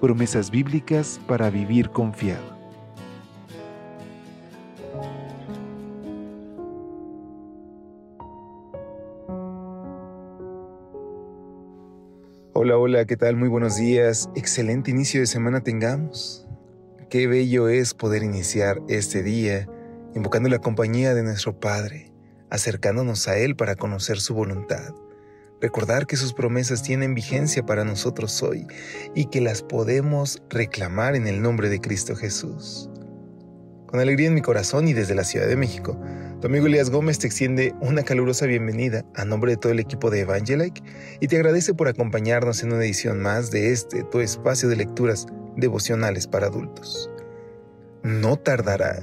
Promesas bíblicas para vivir confiado. Hola, hola, ¿qué tal? Muy buenos días. Excelente inicio de semana tengamos. Qué bello es poder iniciar este día invocando la compañía de nuestro Padre, acercándonos a Él para conocer su voluntad. Recordar que sus promesas tienen vigencia para nosotros hoy y que las podemos reclamar en el nombre de Cristo Jesús. Con alegría en mi corazón y desde la Ciudad de México, tu amigo Elías Gómez te extiende una calurosa bienvenida a nombre de todo el equipo de Evangelike y te agradece por acompañarnos en una edición más de este, tu espacio de lecturas devocionales para adultos. No tardará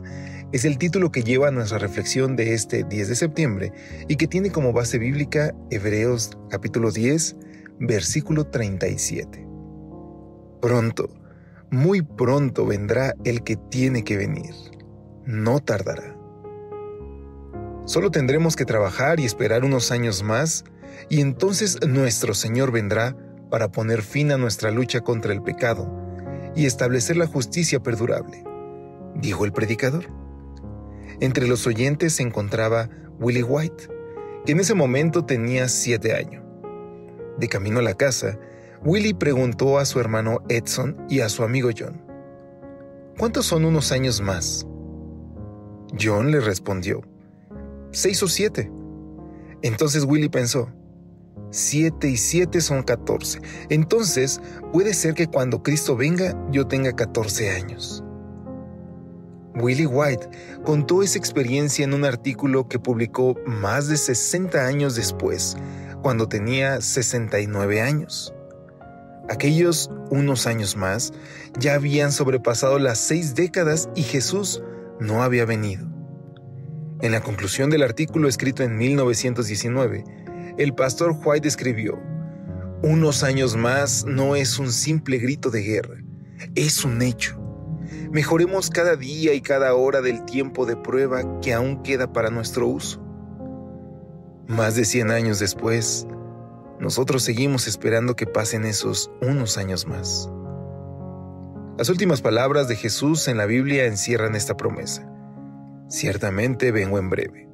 es el título que lleva a nuestra reflexión de este 10 de septiembre y que tiene como base bíblica Hebreos capítulo 10, versículo 37. Pronto, muy pronto vendrá el que tiene que venir. No tardará. Solo tendremos que trabajar y esperar unos años más, y entonces nuestro Señor vendrá para poner fin a nuestra lucha contra el pecado y establecer la justicia perdurable, dijo el predicador. Entre los oyentes se encontraba Willie White, que en ese momento tenía siete años. De camino a la casa, Willie preguntó a su hermano Edson y a su amigo John, ¿cuántos son unos años más? John le respondió, seis o siete. Entonces Willy pensó, siete y siete son catorce. Entonces puede ser que cuando Cristo venga yo tenga catorce años. Willie White contó esa experiencia en un artículo que publicó más de 60 años después, cuando tenía 69 años. Aquellos unos años más ya habían sobrepasado las seis décadas y Jesús no había venido. En la conclusión del artículo escrito en 1919, el pastor White escribió, Unos años más no es un simple grito de guerra, es un hecho. Mejoremos cada día y cada hora del tiempo de prueba que aún queda para nuestro uso. Más de 100 años después, nosotros seguimos esperando que pasen esos unos años más. Las últimas palabras de Jesús en la Biblia encierran esta promesa. Ciertamente vengo en breve.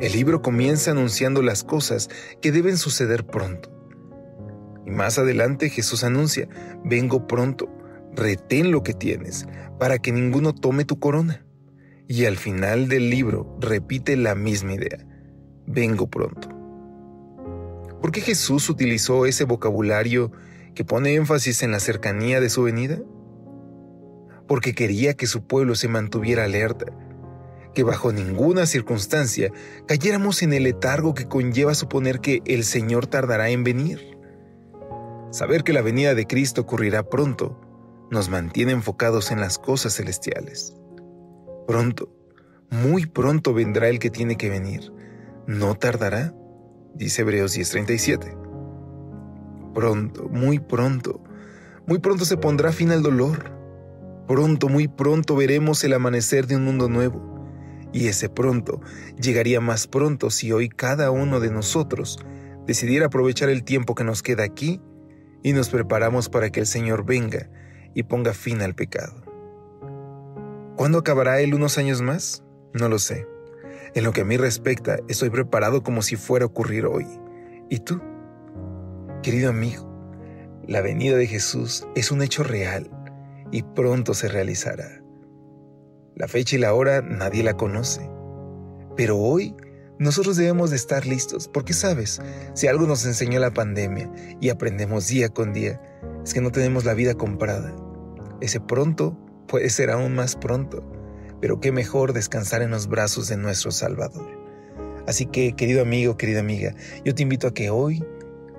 El libro comienza anunciando las cosas que deben suceder pronto. Y más adelante Jesús anuncia, vengo pronto, retén lo que tienes, para que ninguno tome tu corona. Y al final del libro repite la misma idea, vengo pronto. ¿Por qué Jesús utilizó ese vocabulario que pone énfasis en la cercanía de su venida? Porque quería que su pueblo se mantuviera alerta, que bajo ninguna circunstancia cayéramos en el letargo que conlleva suponer que el Señor tardará en venir. Saber que la venida de Cristo ocurrirá pronto nos mantiene enfocados en las cosas celestiales. Pronto, muy pronto vendrá el que tiene que venir. No tardará, dice Hebreos 10:37. Pronto, muy pronto, muy pronto se pondrá fin al dolor. Pronto, muy pronto veremos el amanecer de un mundo nuevo y ese pronto llegaría más pronto si hoy cada uno de nosotros decidiera aprovechar el tiempo que nos queda aquí y nos preparamos para que el Señor venga y ponga fin al pecado. ¿Cuándo acabará Él unos años más? No lo sé. En lo que a mí respecta, estoy preparado como si fuera a ocurrir hoy. ¿Y tú? Querido amigo, la venida de Jesús es un hecho real y pronto se realizará. La fecha y la hora nadie la conoce. Pero hoy nosotros debemos de estar listos, porque sabes, si algo nos enseñó la pandemia y aprendemos día con día, es que no tenemos la vida comprada. Ese pronto puede ser aún más pronto, pero qué mejor descansar en los brazos de nuestro Salvador. Así que, querido amigo, querida amiga, yo te invito a que hoy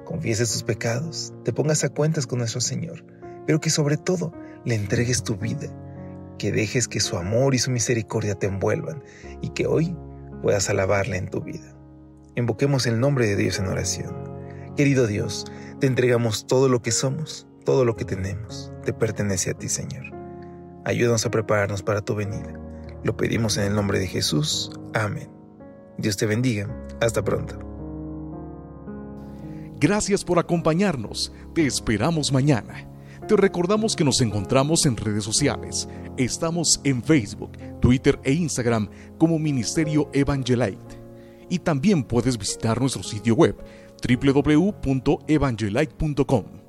confieses tus pecados, te pongas a cuentas con nuestro Señor, pero que sobre todo le entregues tu vida que dejes que su amor y su misericordia te envuelvan y que hoy puedas alabarle en tu vida. Invoquemos el nombre de Dios en oración. Querido Dios, te entregamos todo lo que somos, todo lo que tenemos, te pertenece a ti, Señor. Ayúdanos a prepararnos para tu venida. Lo pedimos en el nombre de Jesús. Amén. Dios te bendiga. Hasta pronto. Gracias por acompañarnos. Te esperamos mañana. Te recordamos que nos encontramos en redes sociales. Estamos en Facebook, Twitter e Instagram como Ministerio Evangelite. Y también puedes visitar nuestro sitio web www.evangelite.com